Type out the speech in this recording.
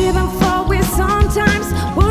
even though we sometimes.